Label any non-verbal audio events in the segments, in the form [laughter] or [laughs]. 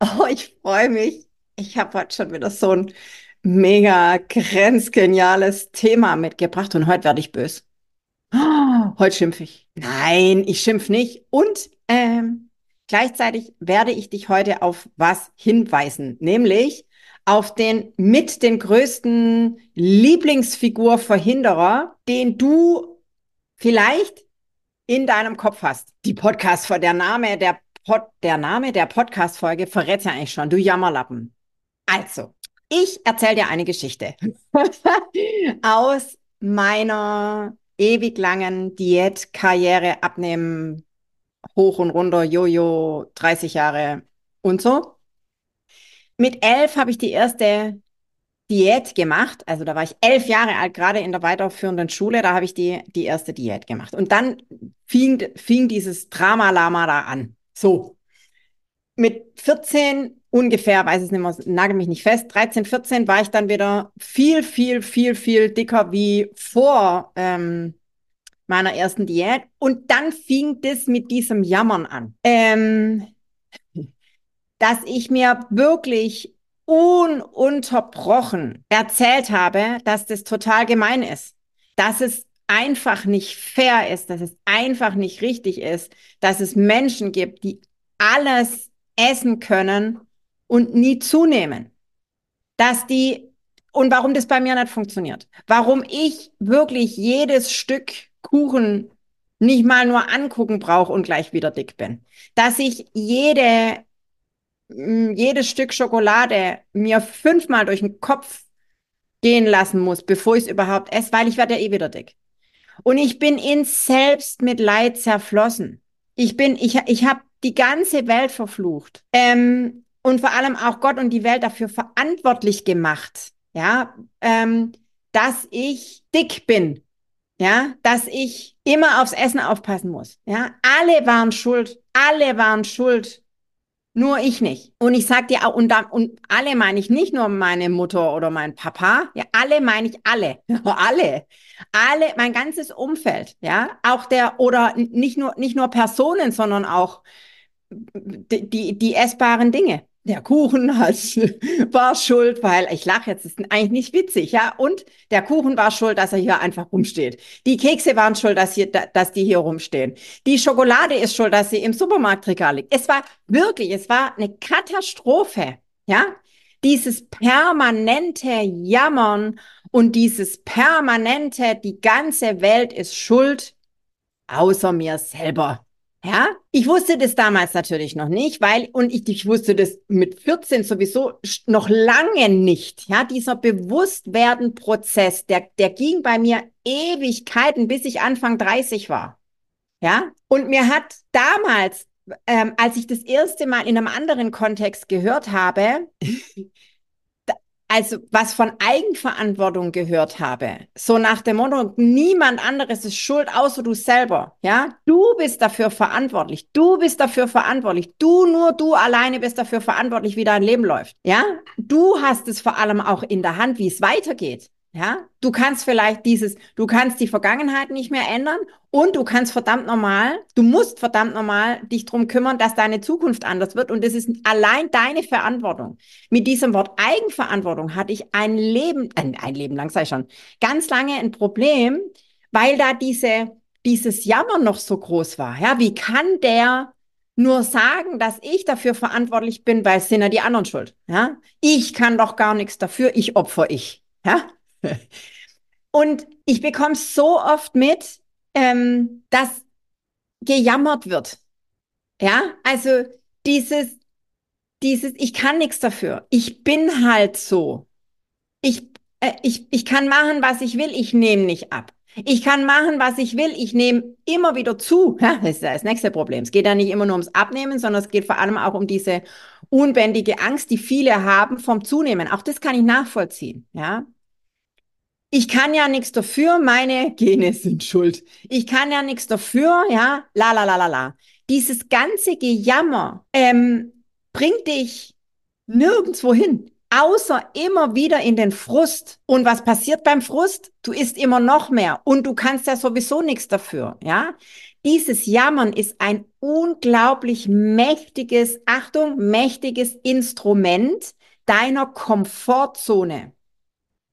[laughs] Oh, ich freue mich. Ich habe heute schon wieder so ein mega grenzgeniales Thema mitgebracht und heute werde ich böse. Oh, [gasps] heute schimpfe ich. Nein, ich schimpfe nicht. Und ähm, gleichzeitig werde ich dich heute auf was hinweisen, nämlich auf den mit den größten Lieblingsfigur-Verhinderer, den du vielleicht in deinem Kopf hast. Die Podcast vor der Name der Pod, der Name der Podcast-Folge verrät ja eigentlich schon, du Jammerlappen. Also, ich erzähle dir eine Geschichte [laughs] aus meiner ewig langen Diätkarriere, Abnehmen, hoch und runter, Jojo, 30 Jahre und so. Mit elf habe ich die erste Diät gemacht. Also da war ich elf Jahre alt, gerade in der weiterführenden Schule, da habe ich die, die erste Diät gemacht. Und dann fing, fing dieses Drama-Lama da an. So. Mit 14 ungefähr, weiß es nicht mehr, nagel mich nicht fest, 13, 14 war ich dann wieder viel, viel, viel, viel dicker wie vor ähm, meiner ersten Diät. Und dann fing das mit diesem Jammern an. Ähm, dass ich mir wirklich ununterbrochen erzählt habe, dass das total gemein ist. Dass es einfach nicht fair ist, dass es einfach nicht richtig ist, dass es Menschen gibt, die alles essen können und nie zunehmen. Dass die, und warum das bei mir nicht funktioniert. Warum ich wirklich jedes Stück Kuchen nicht mal nur angucken brauche und gleich wieder dick bin. Dass ich jede, mm, jedes Stück Schokolade mir fünfmal durch den Kopf gehen lassen muss, bevor ich es überhaupt esse, weil ich werde ja eh wieder dick. Und ich bin in Selbstmitleid zerflossen. Ich bin, ich, ich habe die ganze Welt verflucht. Ähm, und vor allem auch Gott und die Welt dafür verantwortlich gemacht. Ja, ähm, dass ich dick bin. Ja, dass ich immer aufs Essen aufpassen muss. Ja, alle waren schuld. Alle waren schuld nur ich nicht. Und ich sag dir auch, und, da, und alle meine ich nicht nur meine Mutter oder mein Papa, ja, alle meine ich alle. [laughs] alle. Alle, mein ganzes Umfeld, ja, auch der, oder nicht nur, nicht nur Personen, sondern auch die, die, die essbaren Dinge der Kuchen [laughs] hat, war schuld, weil ich lache jetzt, ist eigentlich nicht witzig, ja. Und der Kuchen war schuld, dass er hier einfach rumsteht. Die Kekse waren schuld, dass, hier, dass die hier rumstehen. Die Schokolade ist schuld, dass sie im Supermarktregal liegt. Es war wirklich, es war eine Katastrophe, ja. Dieses permanente Jammern und dieses permanente, die ganze Welt ist schuld, außer mir selber. Ja, ich wusste das damals natürlich noch nicht, weil, und ich, ich wusste das mit 14 sowieso noch lange nicht. Ja, dieser Bewusstwerden-Prozess, der, der ging bei mir Ewigkeiten, bis ich Anfang 30 war. Ja, und mir hat damals, ähm, als ich das erste Mal in einem anderen Kontext gehört habe, also was von Eigenverantwortung gehört habe, so nach dem Motto, niemand anderes ist schuld außer du selber, ja? Du bist dafür verantwortlich. Du bist dafür verantwortlich. Du nur du alleine bist dafür verantwortlich, wie dein Leben läuft, ja? Du hast es vor allem auch in der Hand, wie es weitergeht. Ja, du kannst vielleicht dieses, du kannst die Vergangenheit nicht mehr ändern und du kannst verdammt normal, du musst verdammt normal dich drum kümmern, dass deine Zukunft anders wird und das ist allein deine Verantwortung. Mit diesem Wort Eigenverantwortung hatte ich ein Leben, ein, ein Leben lang, sei schon, ganz lange ein Problem, weil da diese, dieses Jammer noch so groß war. Ja, wie kann der nur sagen, dass ich dafür verantwortlich bin, weil es sind ja die anderen schuld. Ja, ich kann doch gar nichts dafür, ich opfer ich. Ja, [laughs] und ich bekomme so oft mit, ähm, dass gejammert wird. Ja, also dieses, dieses, ich kann nichts dafür. Ich bin halt so. Ich, äh, ich, ich kann machen, was ich will. Ich nehme nicht ab. Ich kann machen, was ich will. Ich nehme immer wieder zu. [laughs] Ja, das ist das nächste Problem. Es geht ja nicht immer nur ums Abnehmen, sondern es geht vor allem auch um diese unbändige Angst, die viele haben vom Zunehmen. Auch das kann ich nachvollziehen. Ja, ich kann ja nichts dafür, meine Gene [laughs] sind schuld. Ich kann ja nichts dafür, ja, la la la la la. Dieses ganze Gejammer ähm, bringt dich nirgendwo hin, außer immer wieder in den Frust. Und was passiert beim Frust? Du isst immer noch mehr und du kannst ja sowieso nichts dafür, ja. Dieses Jammern ist ein unglaublich mächtiges, Achtung, mächtiges Instrument deiner Komfortzone.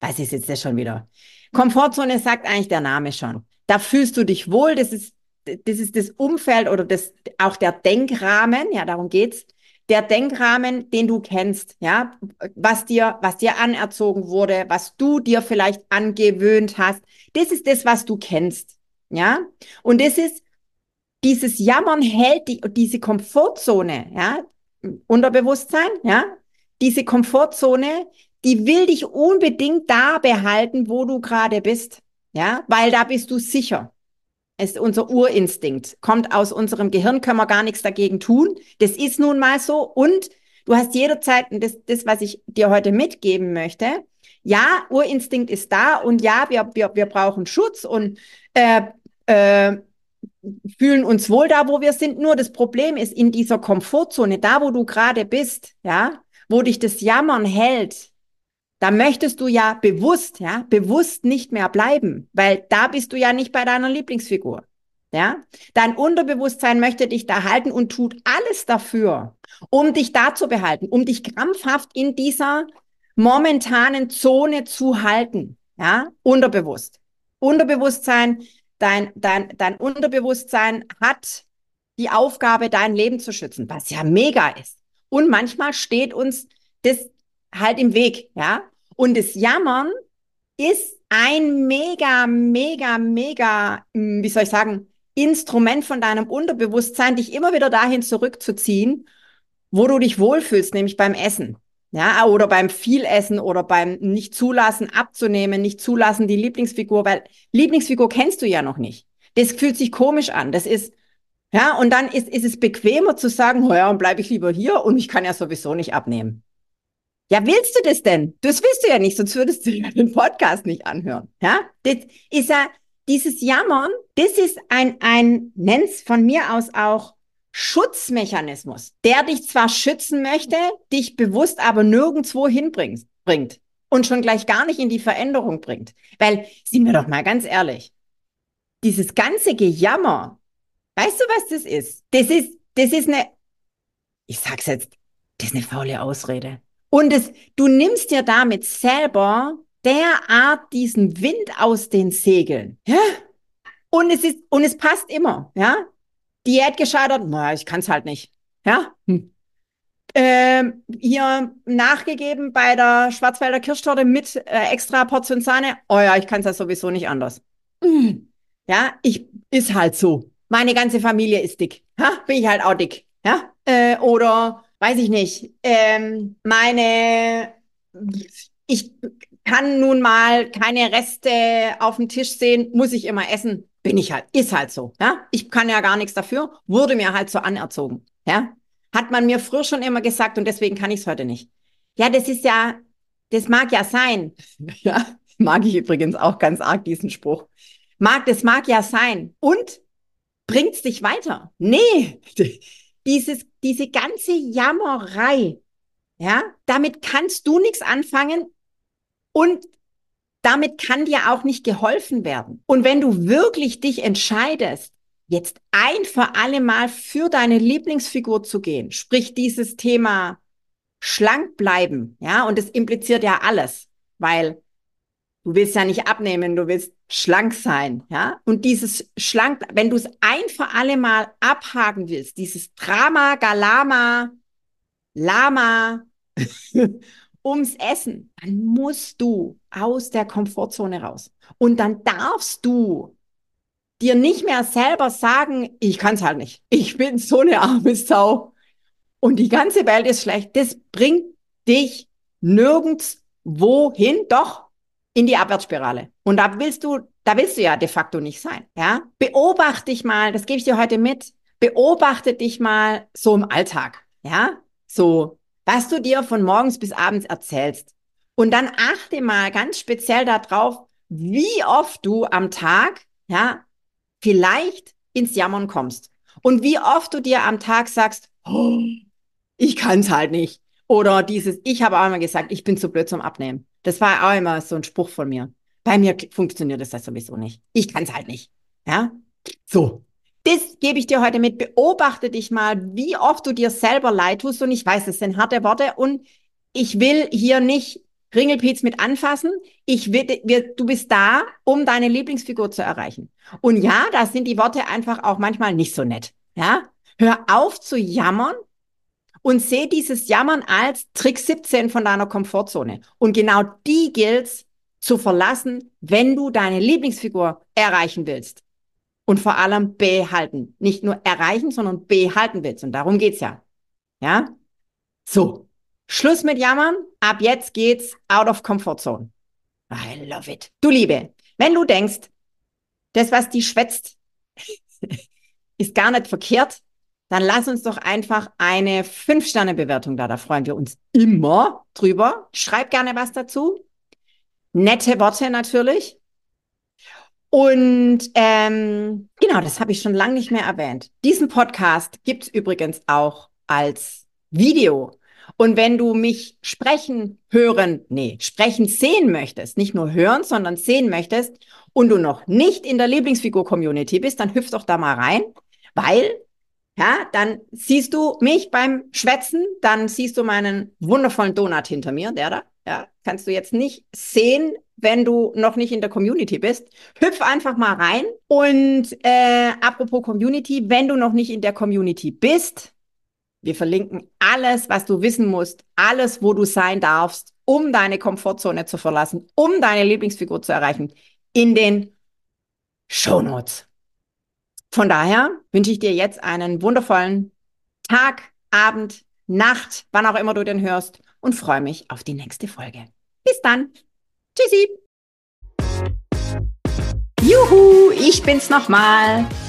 Was ist jetzt das schon wieder? Komfortzone sagt eigentlich der Name schon. Da fühlst du dich wohl, das ist, das ist das Umfeld oder das, auch der Denkrahmen, ja, darum geht's. Der Denkrahmen, den du kennst, ja, was dir, was dir anerzogen wurde, was du dir vielleicht angewöhnt hast. Das ist das, was du kennst, ja. Und das ist, dieses Jammern hält die, diese Komfortzone, ja, Unterbewusstsein, ja, diese Komfortzone, die will dich unbedingt da behalten, wo du gerade bist. Ja, weil da bist du sicher. ist unser Urinstinkt. Kommt aus unserem Gehirn, können wir gar nichts dagegen tun. Das ist nun mal so. Und du hast jederzeit, und das, das, was ich dir heute mitgeben möchte, ja, Urinstinkt ist da und ja, wir, wir, wir brauchen Schutz und äh, äh, fühlen uns wohl da, wo wir sind. Nur das Problem ist in dieser Komfortzone, da wo du gerade bist, ja, wo dich das Jammern hält, da möchtest du ja bewusst, ja, bewusst nicht mehr bleiben, weil da bist du ja nicht bei deiner Lieblingsfigur. Ja, dein Unterbewusstsein möchte dich da halten und tut alles dafür, um dich da zu behalten, um dich krampfhaft in dieser momentanen Zone zu halten. Ja, unterbewusst. Unterbewusstsein, dein, dein, dein Unterbewusstsein hat die Aufgabe, dein Leben zu schützen, was ja mega ist. Und manchmal steht uns das halt im Weg, ja. Und das Jammern ist ein mega, mega, mega, hm, wie soll ich sagen, Instrument von deinem Unterbewusstsein, dich immer wieder dahin zurückzuziehen, wo du dich wohlfühlst, nämlich beim Essen. Ja, oder beim Vielessen oder beim nicht zulassen, abzunehmen, nicht zulassen, die Lieblingsfigur, weil Lieblingsfigur kennst du ja noch nicht. Das fühlt sich komisch an. Das ist, ja, und dann ist, ist es bequemer zu sagen, oh ja, und bleibe ich lieber hier und ich kann ja sowieso nicht abnehmen. Ja, willst du das denn? Das willst du ja nicht, sonst würdest du ja den Podcast nicht anhören. Ja, das ist ja dieses Jammern, das ist ein, ein, nenn's von mir aus auch Schutzmechanismus, der dich zwar schützen möchte, dich bewusst aber nirgendwo hinbringt, bringt und schon gleich gar nicht in die Veränderung bringt. Weil, sind wir doch mal ganz ehrlich, dieses ganze Gejammer, weißt du, was das ist? Das ist, das ist eine, ich sag's jetzt, das ist eine faule Ausrede. Und es, du nimmst dir damit selber derart diesen Wind aus den Segeln. Ja? Und es ist, und es passt immer, ja. Diät gescheitert, naja, ich kann es halt nicht. Ja. Hm. Ähm, hier nachgegeben bei der Schwarzwälder Kirschtorte mit äh, extra Portion Sahne. Oh ja, ich kann es ja sowieso nicht anders. Hm. Ja, ich ist halt so. Meine ganze Familie ist dick. Ja, bin ich halt auch dick. Ja, äh, oder weiß ich nicht, ähm, meine, ich kann nun mal keine Reste auf dem Tisch sehen, muss ich immer essen, bin ich halt, ist halt so, ja. Ich kann ja gar nichts dafür, wurde mir halt so anerzogen, ja. Hat man mir früher schon immer gesagt und deswegen kann ich es heute nicht. Ja, das ist ja, das mag ja sein. [laughs] Ja, mag ich übrigens auch ganz arg diesen Spruch. Mag, das mag ja sein. Und bringt's dich weiter? Nee, [laughs] dieses, diese ganze Jammerei, ja, damit kannst du nichts anfangen und damit kann dir auch nicht geholfen werden. Und wenn du wirklich dich entscheidest, jetzt ein für alle Mal für deine Lieblingsfigur zu gehen, sprich dieses Thema schlank bleiben, ja, und das impliziert ja alles, weil Du willst ja nicht abnehmen, du willst schlank sein, ja? Und dieses schlank, wenn du es ein für alle Mal abhaken willst, dieses Drama, Galama, Lama [laughs] ums Essen, dann musst du aus der Komfortzone raus. Und dann darfst du dir nicht mehr selber sagen, ich kann es halt nicht. Ich bin so eine arme Sau. Und die ganze Welt ist schlecht. Das bringt dich nirgends wohin. Doch, in die Abwärtsspirale. Und da willst du, da willst du ja de facto nicht sein, ja? Beobachte dich mal, das gebe ich dir heute mit. Beobachte dich mal so im Alltag, ja? So, was du dir von morgens bis abends erzählst. Und dann achte mal ganz speziell darauf, wie oft du am Tag, ja, vielleicht ins Jammern kommst. Und wie oft du dir am Tag sagst, oh, ich kann es halt nicht. Oder dieses, ich habe auch immer gesagt, ich bin zu blöd zum Abnehmen. Das war auch immer so ein Spruch von mir. Bei mir funktioniert das sowieso nicht. Ich kann es halt nicht. Ja? So. Das gebe ich dir heute mit. Beobachte dich mal, wie oft du dir selber leid tust. Und ich weiß, das sind harte Worte. Und ich will hier nicht Ringelpiez mit anfassen. Ich will, wir, du bist da, um deine Lieblingsfigur zu erreichen. Und ja, da sind die Worte einfach auch manchmal nicht so nett. Ja? Hör auf zu jammern und seh dieses Jammern als Trick 17 von deiner Komfortzone. Und genau die gilt's zu verlassen, wenn du deine Lieblingsfigur erreichen willst. Und vor allem behalten. Nicht nur erreichen, sondern behalten willst. Und darum geht's ja. Ja? So. Schluss mit Jammern. Ab jetzt geht's out of comfort zone. I love it. Du Liebe, wenn du denkst, das, was die schwätzt, [laughs] ist gar nicht verkehrt, dann lass uns doch einfach eine 5-Sterne-Bewertung da. Da freuen wir uns immer drüber. Schreib gerne was dazu. Nette Worte natürlich. Und ähm, genau, das habe ich schon lange nicht mehr erwähnt. Diesen Podcast gibt's übrigens auch als Video. Und wenn du mich sprechen, hören, nee, sprechen sehen möchtest, nicht nur hören, sondern sehen möchtest und du noch nicht in der Lieblingsfigur-Community bist, dann hüpf doch da mal rein, weil ja, dann siehst du mich beim Schwätzen, dann siehst du meinen wundervollen Donut hinter mir, der da. Ja, kannst du jetzt nicht sehen, wenn du noch nicht in der Community bist. Hüpf einfach mal rein. Und äh, apropos Community, wenn du noch nicht in der Community bist, wir verlinken alles, was du wissen musst, alles, wo du sein darfst, um deine Komfortzone zu verlassen, um deine Lieblingsfigur zu erreichen, in den Show Notes. Von daher wünsche ich dir jetzt einen wundervollen Tag, Abend, Nacht, wann auch immer du den hörst und freue mich auf die nächste Folge. Bis dann. Tschüssi. Juhu, ich bin's nochmal.